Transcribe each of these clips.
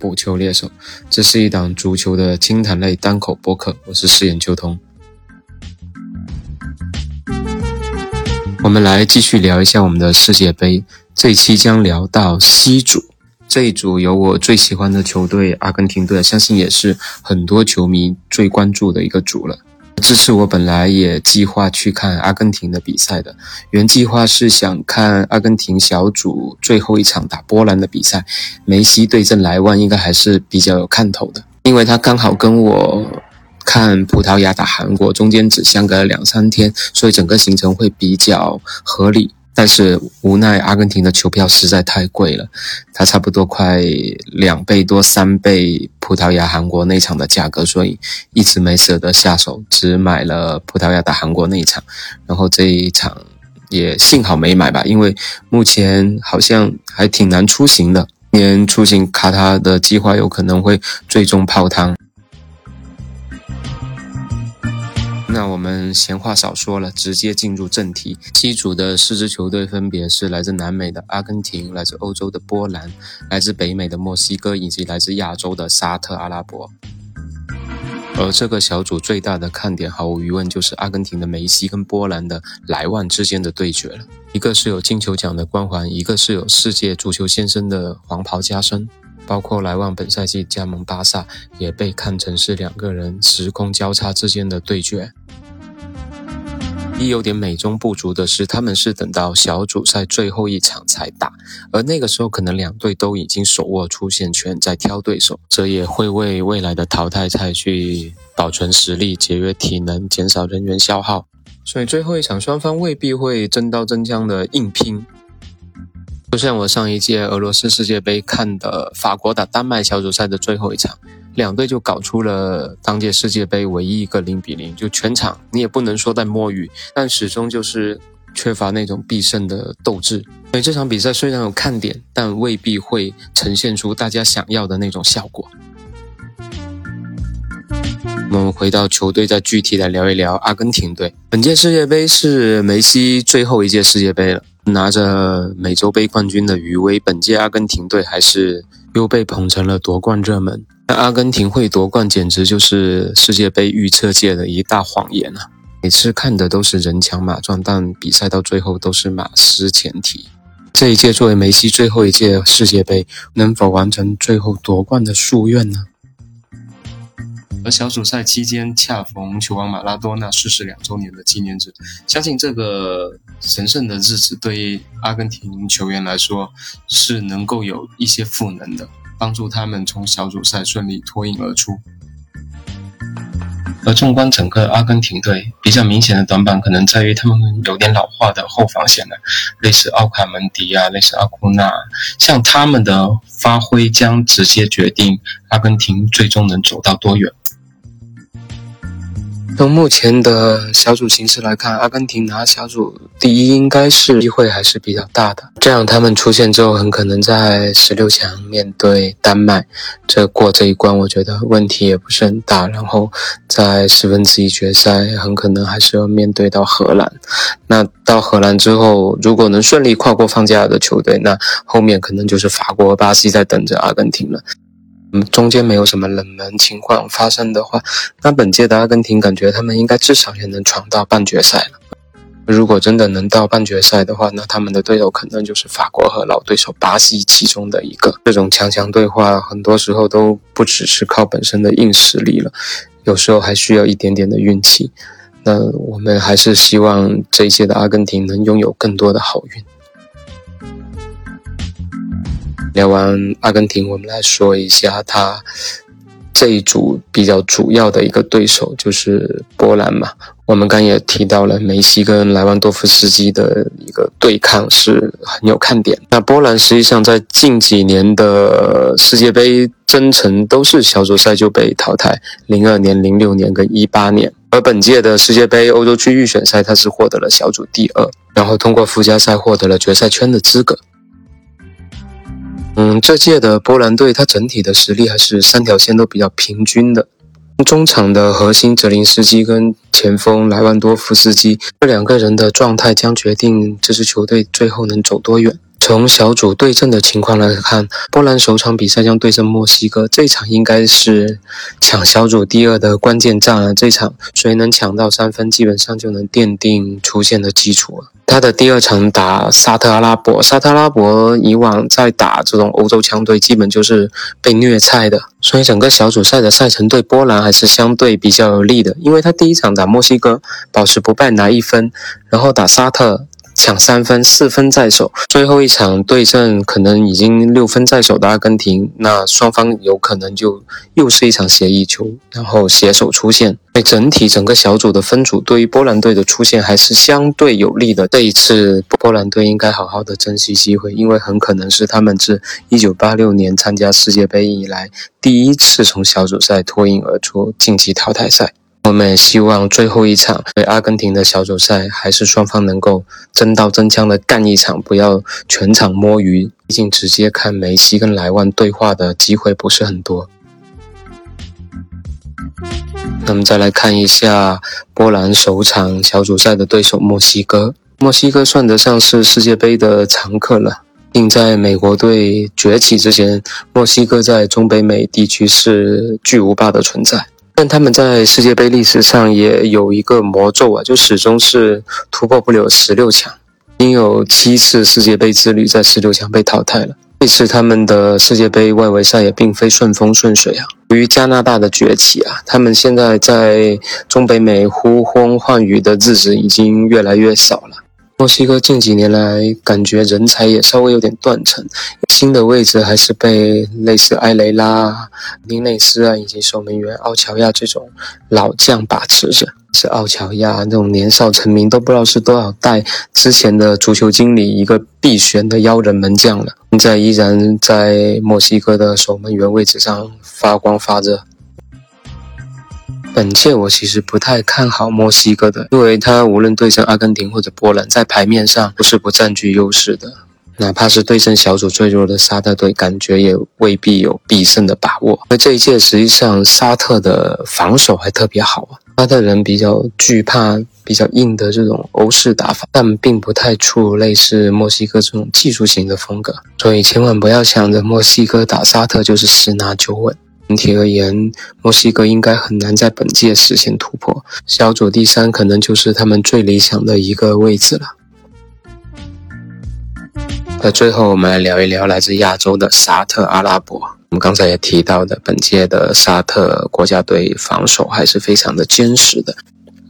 捕球猎手，这是一档足球的轻谈类单口播客，我是饰演秋通。我们来继续聊一下我们的世界杯，这一期将聊到 C 组，这一组有我最喜欢的球队阿根廷队，相信也是很多球迷最关注的一个组了。这次我本来也计划去看阿根廷的比赛的，原计划是想看阿根廷小组最后一场打波兰的比赛，梅西对阵莱万应该还是比较有看头的，因为他刚好跟我看葡萄牙打韩国中间只相隔了两三天，所以整个行程会比较合理。但是无奈阿根廷的球票实在太贵了，它差不多快两倍多、三倍葡萄牙、韩国那场的价格，所以一直没舍得下手，只买了葡萄牙打韩国那一场。然后这一场也幸好没买吧，因为目前好像还挺难出行的，年出行卡塔的计划有可能会最终泡汤。那我们闲话少说了，直接进入正题。C 组的四支球队分别是来自南美的阿根廷、来自欧洲的波兰、来自北美的墨西哥以及来自亚洲的沙特阿拉伯。而这个小组最大的看点，毫无疑问就是阿根廷的梅西跟波兰的莱万之间的对决了。一个是有金球奖的光环，一个是有世界足球先生的黄袍加身。包括莱万本赛季加盟巴萨，也被看成是两个人时空交叉之间的对决。一有点美中不足的是，他们是等到小组赛最后一场才打，而那个时候可能两队都已经手握出线权，在挑对手，这也会为未来的淘汰赛去保存实力、节约体能、减少人员消耗。所以最后一场双方未必会真刀真枪的硬拼。就像我上一届俄罗斯世界杯看的法国打丹麦小组赛的最后一场，两队就搞出了当届世界杯唯一一个零比零，就全场你也不能说在摸鱼，但始终就是缺乏那种必胜的斗志。所以这场比赛虽然有看点，但未必会呈现出大家想要的那种效果。我们回到球队，再具体来聊一聊阿根廷队。本届世界杯是梅西最后一届世界杯了。拿着美洲杯冠军的余威，本届阿根廷队还是又被捧成了夺冠热门。那阿根廷会夺冠，简直就是世界杯预测界的一大谎言啊！每次看的都是人强马壮，但比赛到最后都是马失前蹄。这一届作为梅西最后一届世界杯，能否完成最后夺冠的夙愿呢？而小组赛期间恰逢球王马拉多纳逝世两周年的纪念日，相信这个神圣的日子对于阿根廷球员来说是能够有一些赋能的，帮助他们从小组赛顺利脱颖而出。而纵观整个阿根廷队，比较明显的短板可能在于他们有点老化的后防线了，类似奥卡门迪啊，类似阿库纳，像他们的发挥将直接决定阿根廷最终能走到多远。从目前的小组形势来看，阿根廷拿小组第一应该是机会还是比较大的。这样他们出现之后，很可能在十六强面对丹麦，这过这一关，我觉得问题也不是很大。然后在四分之一决赛，很可能还是要面对到荷兰。那到荷兰之后，如果能顺利跨过放假的球队，那后面可能就是法国、巴西在等着阿根廷了。嗯，中间没有什么冷门情况发生的话，那本届的阿根廷感觉他们应该至少也能闯到半决赛了。如果真的能到半决赛的话，那他们的对手可能就是法国和老对手巴西其中的一个。这种强强对话，很多时候都不只是靠本身的硬实力了，有时候还需要一点点的运气。那我们还是希望这一届的阿根廷能拥有更多的好运。聊完阿根廷，我们来说一下他这一组比较主要的一个对手就是波兰嘛。我们刚也提到了梅西跟莱万多夫斯基的一个对抗是很有看点。那波兰实际上在近几年的世界杯征程都是小组赛就被淘汰，零二年、零六年跟一八年。而本届的世界杯欧洲区预选赛，他是获得了小组第二，然后通过附加赛获得了决赛圈的资格。嗯，这届的波兰队，它整体的实力还是三条线都比较平均的。中场的核心泽林斯基跟前锋莱万多夫斯基这两个人的状态将决定这支球队最后能走多远。从小组对阵的情况来看，波兰首场比赛将对阵墨西哥，这场应该是抢小组第二的关键战啊！这场谁能抢到三分，基本上就能奠定出线的基础了。他的第二场打沙特阿拉伯，沙特阿拉伯以往在打这种欧洲强队，基本就是被虐菜的，所以整个小组赛的赛程对波兰还是相对比较有利的，因为他第一场打墨西哥，保持不败拿一分，然后打沙特。抢三分，四分在手。最后一场对阵可能已经六分在手的阿根廷，那双方有可能就又是一场协议球，然后携手出线。所以整体整个小组的分组对于波兰队的出现还是相对有利的。这一次波兰队应该好好的珍惜机会，因为很可能是他们自一九八六年参加世界杯以来第一次从小组赛脱颖而出晋级淘汰赛。我们也希望最后一场对阿根廷的小组赛，还是双方能够真刀真枪的干一场，不要全场摸鱼。毕竟直接看梅西跟莱万对话的机会不是很多。那么再来看一下波兰首场小组赛的对手墨西哥。墨西哥算得上是世界杯的常客了，并在美国队崛起之前，墨西哥在中北美地区是巨无霸的存在。但他们在世界杯历史上也有一个魔咒啊，就始终是突破不了十六强，已经有七次世界杯之旅在十六强被淘汰了。这次他们的世界杯外围赛也并非顺风顺水啊。由于加拿大的崛起啊，他们现在在中北美呼风唤雨的日子已经越来越少了。墨西哥近几年来感觉人才也稍微有点断层，新的位置还是被类似埃雷拉、林内斯啊以及守门员奥乔亚这种老将把持着。是奥乔亚那种年少成名都不知道是多少代之前的足球经理一个必选的妖人门将了，现在依然在墨西哥的守门员位置上发光发热。本届我其实不太看好墨西哥的，因为他无论对阵阿根廷或者波兰，在牌面上都是不占据优势的。哪怕是对阵小组最弱的沙特队，感觉也未必有必胜的把握。而这一届实际上沙特的防守还特别好啊，沙特人比较惧怕比较硬的这种欧式打法，但并不太出类似墨西哥这种技术型的风格。所以千万不要想着墨西哥打沙特就是十拿九稳。整体而言，墨西哥应该很难在本届实现突破。小组第三可能就是他们最理想的一个位置了。那最后，我们来聊一聊来自亚洲的沙特阿拉伯。我们刚才也提到的，本届的沙特国家队防守还是非常的坚实的。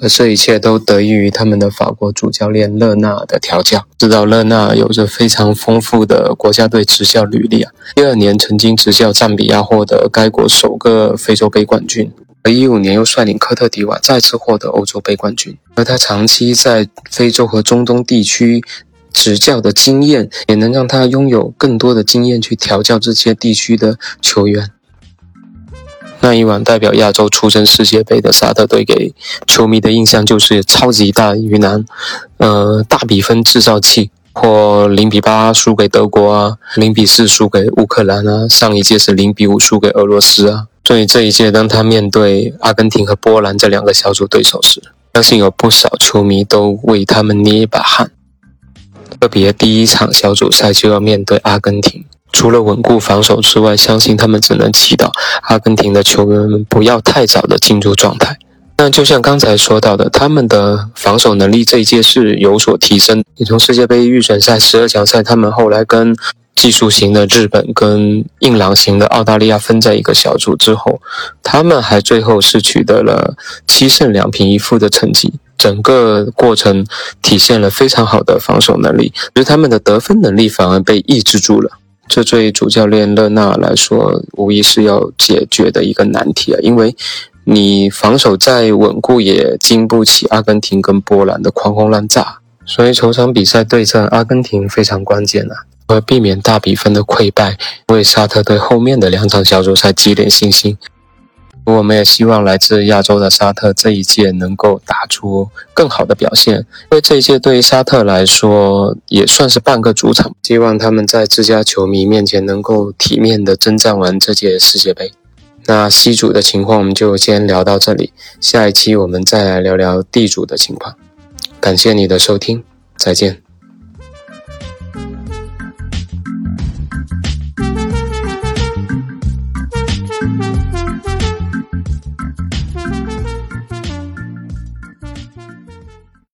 而这一切都得益于他们的法国主教练勒纳的调教。知道勒纳有着非常丰富的国家队执教履历啊，一二年曾经执教赞比亚获得该国首个非洲杯冠军，而一五年又率领科特迪瓦再次获得欧洲杯冠军。而他长期在非洲和中东地区执教的经验，也能让他拥有更多的经验去调教这些地区的球员。那一晚代表亚洲出征世界杯的沙特队，给球迷的印象就是超级大鱼腩，呃，大比分制造器，或零比八输给德国啊，零比四输给乌克兰啊，上一届是零比五输给俄罗斯啊。所以这一届当他面对阿根廷和波兰这两个小组对手时，相信有不少球迷都为他们捏一把汗。特别第一场小组赛就要面对阿根廷。除了稳固防守之外，相信他们只能祈祷阿根廷的球员们不要太早的进入状态。那就像刚才说到的，他们的防守能力这一届是有所提升。你从世界杯预选赛十二强赛，他们后来跟技术型的日本跟硬朗型的澳大利亚分在一个小组之后，他们还最后是取得了七胜两平一负的成绩。整个过程体现了非常好的防守能力，而他们的得分能力反而被抑制住了。这对主教练勒纳来说，无疑是要解决的一个难题啊！因为你防守再稳固，也经不起阿根廷跟波兰的狂轰滥炸。所以，首场比赛对阵阿根廷非常关键啊！为避免大比分的溃败，为沙特队后面的两场小组赛积累信心。我们也希望来自亚洲的沙特这一届能够打出更好的表现，因为这一届对于沙特来说也算是半个主场。希望他们在自家球迷面前能够体面的征战完这届世界杯。那西组的情况我们就先聊到这里，下一期我们再来聊聊地主的情况。感谢你的收听，再见。